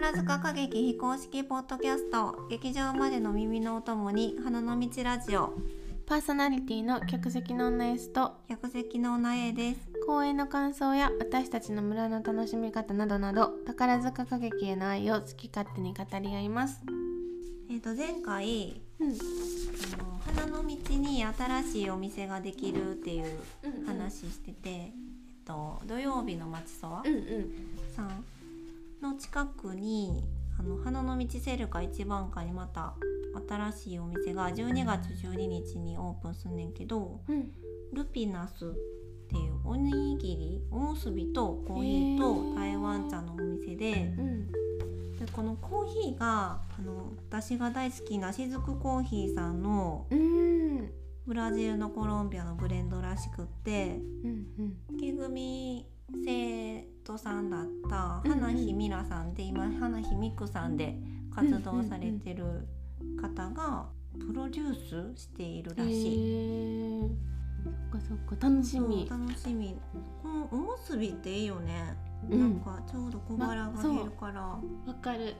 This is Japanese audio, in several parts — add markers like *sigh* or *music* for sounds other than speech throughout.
宝塚歌劇非公式ポッドキャスト劇場までの耳のお供に花の道ラジオ。パーソナリティの客席の女 S と客席の女 A です。公演の感想や私たちの村の楽しみ方などなど宝塚歌劇への愛を好き勝手に語り合います。えっ、と前回うん。あの花の道に新しいお店ができるっていう話してて、えっと土曜日の町そばうんうん。さんの近くにあの花の道セルカ一番館にまた新しいお店が12月12日にオープンすんねんけどうん。ルピナスっていうおにぎりおむすびとコーヒーへとー台湾茶のお店でうん。でこのコーヒーがあの私が大好きなしずくコーヒーさんのうん。ブラジルのコロンビアのブレンドらしくってうん木組生徒さんだったうんうん。花日ミラさんで今花日ミクさんで活動されてる方がプロデュースしているらへしい。ー。そっかそっか楽しみ。楽しみ。このおむすびっていいよね、うん。なんかちょうど小腹が減るから、わかる。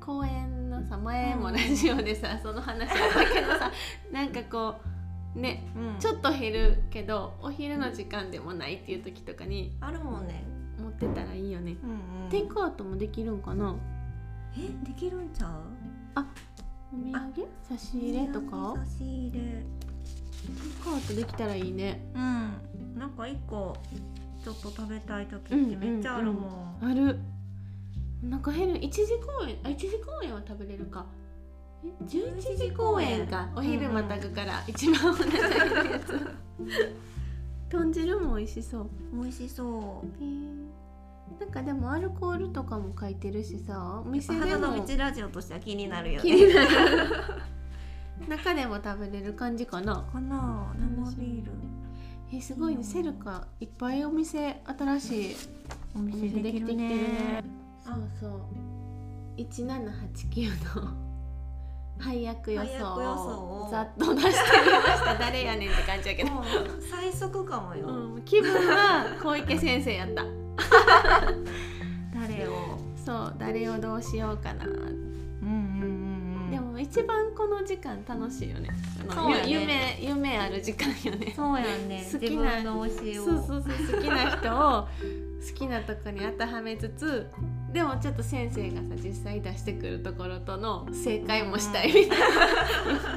公演のさ前もラジオでさ、その話あったけどさ *laughs* なんかこうねうん。ちょっと減るけどお昼の時間でもないっていう時とかにあるもんね、持ってたらいいよね、うんうん。テイクアウトもできるんかな？えできるんちゃう？お土産？差し入れとか？差し入れ。テイクアウトできたらいいね。うん。なんか一個ちょっと食べたい時ってめっちゃあるもん,、ある。なんか減る。一時公演あ一時公演は食べれるか。え11時公演かお昼またぐから一番お腹減るやつ豚汁も美味しそう美味しそうへなん。かでもアルコールとかも書いてるしさお店で花の道ラジオとしては気になるよね中でも食べれる感じかなかな生ビールえすごいねセルカいっぱいお店新しいお店できてきてるねねそうそう1789の配役予想想を。をざっと出してみました。*laughs* 誰やねんって感じやけど、最速かもよ、うん、気分は小池先生やった。*laughs* 誰をそう誰をどうしようかな、うんうんうんうん。でも一番この時間楽しいよね。そね。ゆ夢夢ある時間よね。そうやんね。好きなそうそうそう好きな人を好きなとこに当てはめつつでもちょっと先生がさ実際出してくるところとの正解もしたいみたい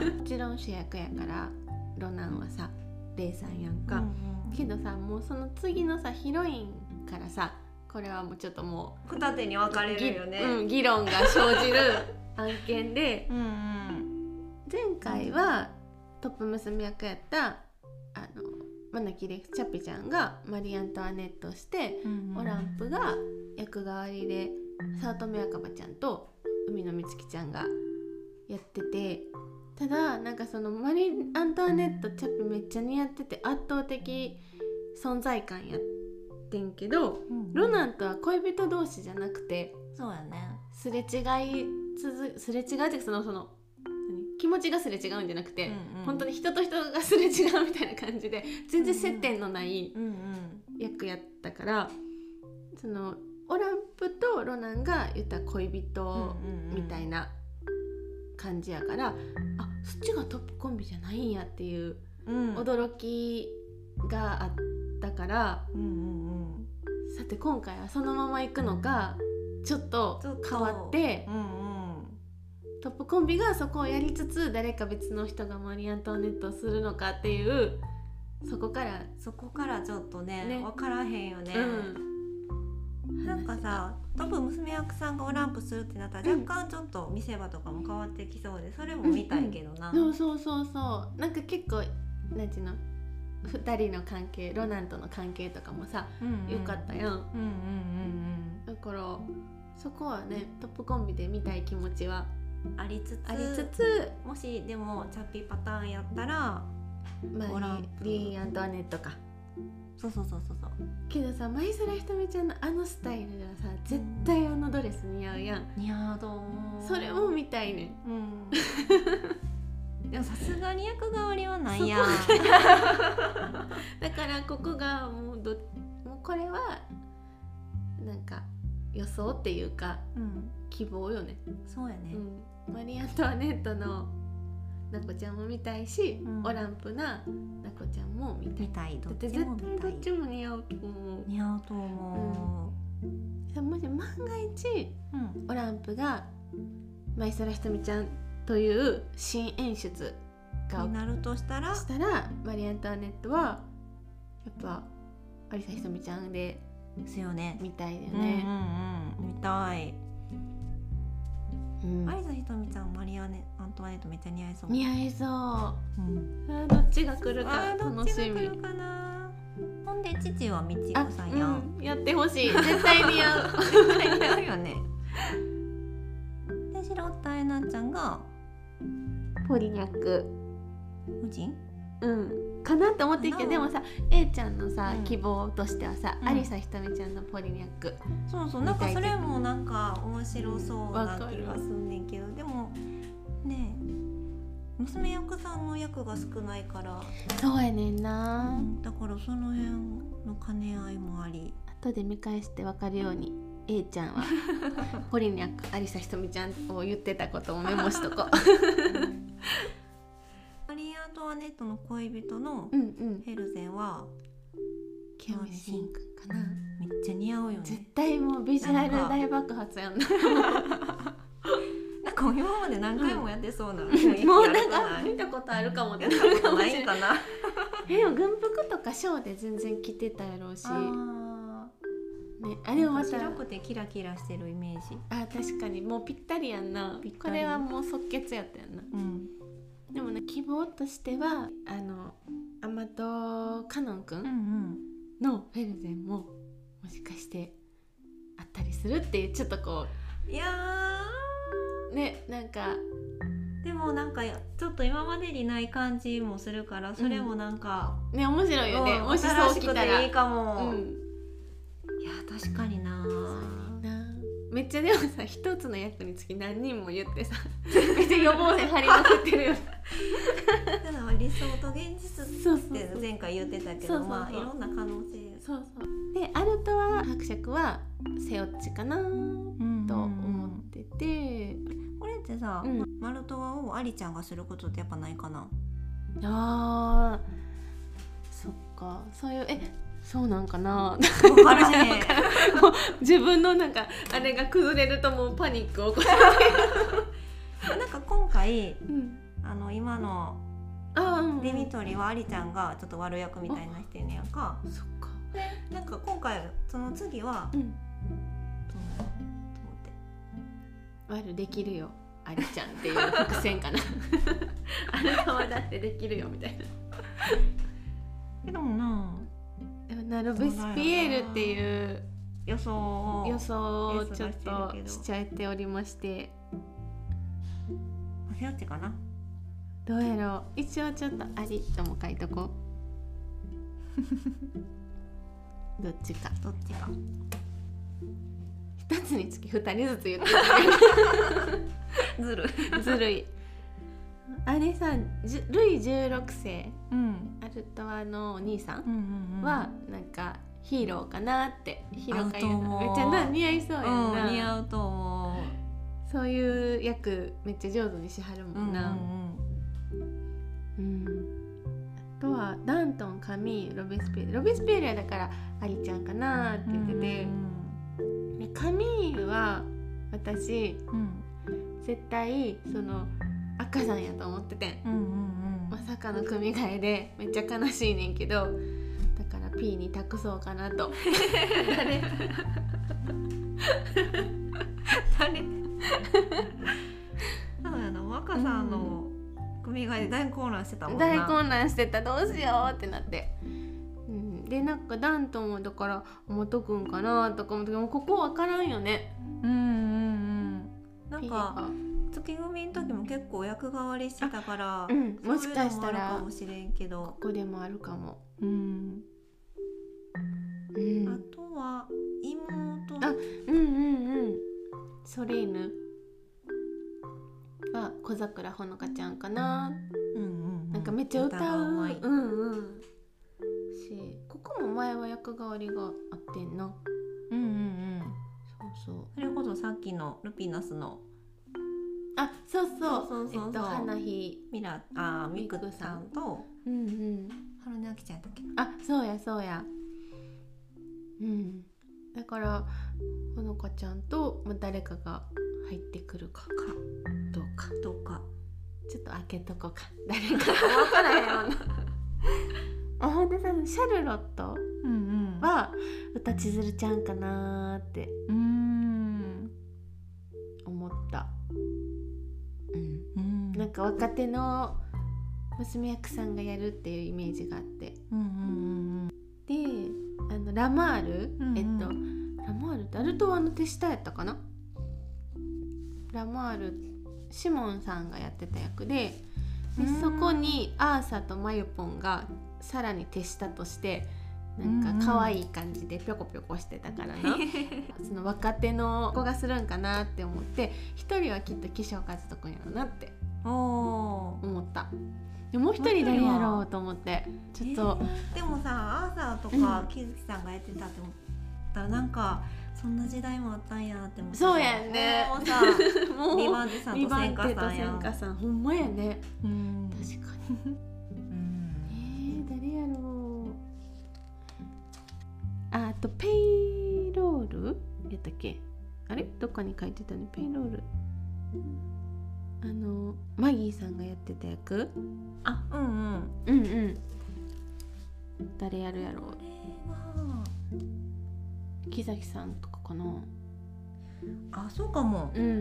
な。*laughs* もちろん主役やからロナンはさレイさんやんか、うんうん。けどさもうその次のさヒロインからさこれはもうちょっとも二手に分かうれるよね。ぎうん、議論が生じる *laughs* 案件でうんうん。前回はトップ娘役やったあのマナキレフチャピちゃんがマリー・アントワネットをして、うんオランプが役代わりで早乙女赤葉ちゃんと海野美月ちゃんがやっててただなんかそのマリー・アントワネットチャピめっちゃ似合ってて圧倒的存在感やってんけどうんロナンとは恋人同士じゃなくてそうやね。すれ違い続すれ違いってそのその何気持ちがすれ違うんじゃなくて、本当に人と人がすれ違うみたいな感じで全然接点のないうんうん。役やったから、そのオランプとロナンが言ったら恋人みたいなな感じやから、あそっちがトップコンビじゃないんやっていう驚きがあったから、うんうんうん。さて今回はそのまま行くのかちょっとちょっと変わってうんうんトップコンビがそこをやりつつ誰か別の人がマリー・アントワネットをするのかっていうそこから、そこからちょっとねね。分からへんよね、うん、なんかさ多分娘役さんがオランプするってなったらうん若干ちょっと見せ場とかも変わってきそうでそれも見たいけどな、そうそうそうそう。なんか結構なんていうの？2人の関係ロナンとの関係とかもさうんうん。よかったやん、うんうんうんだからそこはねトップコンビで見たい気持ちはうんありつつありつつ、もしでもチャッピーパターンやったらまあ、プリー・アントワネットか。そうそうそうそうそう。けどさ舞空ひとみちゃんのあのスタイルではさ絶対あのドレス似合うやん。似合うと思う。それも見たいねん。うん。でもさすがに役代わりはないやん。*laughs* だからここがもうどもうこれはなんか予想っていうかうん。希望よね、そうやね、うん、マリー・アントワネットのなこちゃんも見たいし、うん。オランプななこちゃんも見たい。見たい。どだっちも見たい。っちも似合うと思似合うと思う。もし万が一ううん。オランプが舞空ひとみちゃんという新演出がになるとしたら？したらマリー・アントワネットはやっぱ有沙ひとみちゃんでですよね。見たいだようんね。うんうん。見たいうん。有沙ひとみちゃんマリアネアントワネットめっちゃ似合いそう。似合いそう。うん。あーどっちが来るか楽しみ。ほんで父はみちあこさんやん、うん、やってほしい。*laughs* 絶対似合う。似合うよね。で白田えなちゃんがポリニャック。無人？うん。かなって思ってるけどでもさ A ちゃんのさ、うん。希望としてはさ、うん。有沙ひとみちゃんのポリニャックそうそうなんかそれもなんか面白そうな気がすんねんけどでもねえ娘役さんの役が少ないから。そうやねんな。だからその辺の兼ね合いもあり。後で見返して分かるように A ちゃんは *laughs* ポリニャック有沙ひとみちゃんを言ってたことをメモしとこマリ *laughs* ネットの恋人のううんうん。ヘルゼンは清美シンくんかなめっちゃ似合うよ絶ね対もうビジュアル大爆発やんな。*laughs* なんか今まで何回もやってそうな、*laughs* もうなんか見たことあるかもってやったことないんかな。*laughs* えでも軍服とかショーで全然着てたやろうし。あね、あでもまた。白くてキラキラしてるイメージ。あ確かに。もうぴったりやんな。ぴったり。これはもう即決やったやんな。うんでもね希望としてはあのアマトカノンくうんんうん。のフェルゼンももしかしてあったりするっていうちょっとこいやうねなんかーでもなんかちょっと今までにない感じもするからそれもなんか、ね面白いよね、うんもしそう新しく来たら。ていいかうも、ん。いや確かにななめっちゃでもさ一つの役につき何人も言ってさめっちゃ予防線張りまくってるよただ理想と現実って前回言ってたけどまあいろんな可能性。そうそう。でアルトワ伯爵はセオッチかなと思ってて、これってさ、うん。マルトワをアリちゃんがすることってやっぱないかな？あーそっか。そういうえそうなんかな？自分のなんかあれが崩れるともうパニックを起こす、*laughs* なんか今回うん、あの今のデミトリはアリちゃんがちょっと悪役みたいなしてんねやんか。そっか。なんか今回その次はうん。どうなのと思って。悪できるよアリちゃんっていう伏線かな。*laughs* あなたはだってできるよみたいな。えでもななロベスピエールっていう予想を予想をちょっとけどしちゃっておりまして。セオッチかなどうやろう。一応ちょっとありとも書いとこう。*laughs* どっちか。どっちか。一つにつき二人ずつ言って *laughs* ずる。るずるい。あれさルイ16世うん。アルトワのお兄さんうんうんうん。はなんかヒーローかなってヒーローか合うと思う。めっちゃな似合いそうやんな、うん似合うと思そういう役めっちゃ上手にしはるうもんな、うんトンカミールロベスピエール。ロベスピエールはだからアリちゃんかなって言ってて、でカミールは私うん。絶対その赤さんやと思っててん。うんうんうん。まさかの組み替えでめっちゃ悲しいねんけど。だから P に託そうかなと。誰？誰？そうやな若さんの組替えで大混乱してたもんな。大混乱してた。どうしようってなって、うん、でなんかダントンもだから元くんかなとか思ってもうここわからんよね。うんうんうん。なんかが月組の時も結構役替わりしてたから、うん。もしかしたらかもしれんけど。ここでもあるかも、うん。うん、あとは妹。あうんうんうん。ソレーヌ。は小桜ほのかちゃんかな、うんうんなんかめっちゃ歌う。がうんうん。しここも前は役替わりがあってんな。うんうんそうそう。それこそさっきのルピナスの。あそうそう。そうそうそう。そうえっと花火。ミラあーミクさんと。うんうん。春音あきちゃんやったっけ？あそうやそうや。うんだからほのかちゃんと、まあ、誰かが入ってくるかかどうか。どうか。ちょっと開けとこうか。誰か。分からへんような。*laughs* あほんでさシャルロット？うんうん。は歌千鶴ちゃんかなーって。うーん。思った。うん。うん。なんか若手の娘役さんがやるっていうイメージがあって。うんうんであのラマール、うんうん。えっとラマールってアルトワの手下やったかな？ラマールシモンさんがやってた役ででうん。そこにアーサとマユポンがさらに手下としてなんか可愛い感じでぴょこぴょこしてたからな。*laughs* その若手の子がするんかなって思って一人はきっと岸岡和人君やろうなって思ったでもう一人誰やろうと思ってちょっと、でもさアーサーとか木月さんがやってたって思ったらなんかそんな時代もあったんやって思ってそうやんね *laughs* もうさもうビバンテさんと千華テと千さんやん。華さんほんまやね。うん。確かに。うんえー、誰やろう。ああとペイロール？やったっけ？あれ？どっかに書いてたね。ペイロールあのマギーさんがやってた役？あうんうん。うんうん。誰やるやろう。木崎さんとかかな。あそうかも。うんうん。うん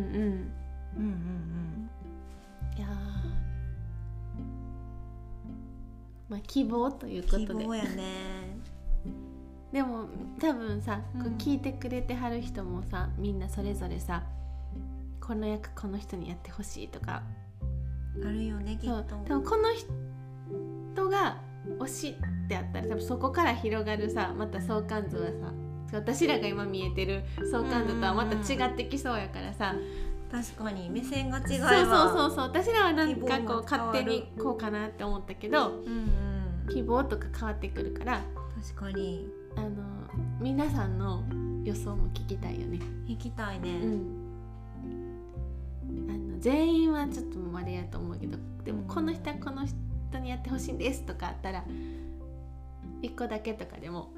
うんいやー。まあ希望といううことで。ん希望やね。でも多分さ、こううん。聞いてくれてはる人もさみんなそれぞれさこの役この人にやってほしいとか。あるよねきっと。多分この人が推しってあったら多分そこから広がるさまた相関図はさ私らが今見えてる相関図とはまた違ってきそうやからさ、確かに目線が違うはそうそうそう私らはなんかこう勝る。手にこうかなって思ったけどうんうん。希望とか変わってくるから確かに。あの皆さんの予想も聞きたいよね。行きたいね、うん、全員はちょっとあれやと思うけどでもこの人はこの人にやってほしいんですとかあったら一個だけとかでも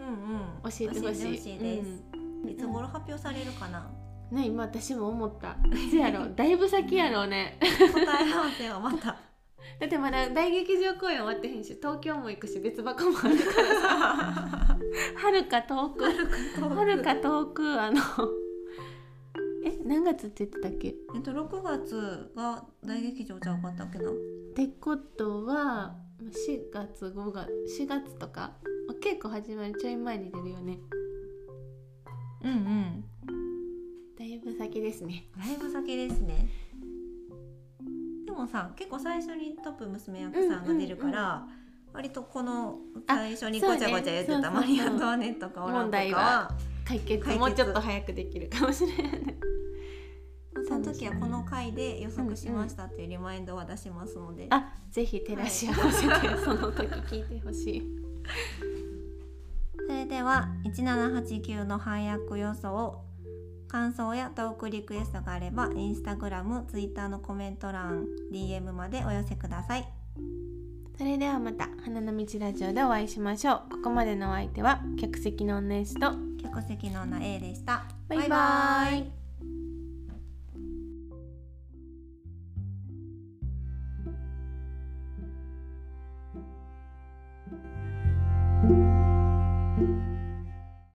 教えてほしい。いつ頃発表されるかな？うんね今私も思った。いつやろ。う *laughs* だいぶ先やろうね。答え合わせはまた。*laughs* だってまだ大劇場公演終わってへんし東京も行くし別箱もあるからさ。*laughs* はるか遠く。はるか遠くあのえ何月って言ってたっけ？えっと6月が大劇場じゃなかったっけな？ってことは4月5月4月とか？稽古始まるちょい前に出るよね。うんうん。だいぶ先ですね。だいぶ先ですね。でもさ結構最初にトップ娘役さんが出るから、割とこの最初にごちゃごちゃ言ってたマリー・アントワネットかオランとかは解決。もうちょっと早くできるかもしれない。*laughs* ね。その時はこの回で予測しましたっていうリマインドは出しますので、あぜひ照らし合わせて、その時聞いてほしい。それでは1789の配役予想感想やトークリクエストがあればインスタグラム、ツイッターのコメント欄 DM までお寄せください。それではまた花の道ラジオでお会いしましょう。ここまでのお相手は客席の女 S と客席の女 A でした。バイバイ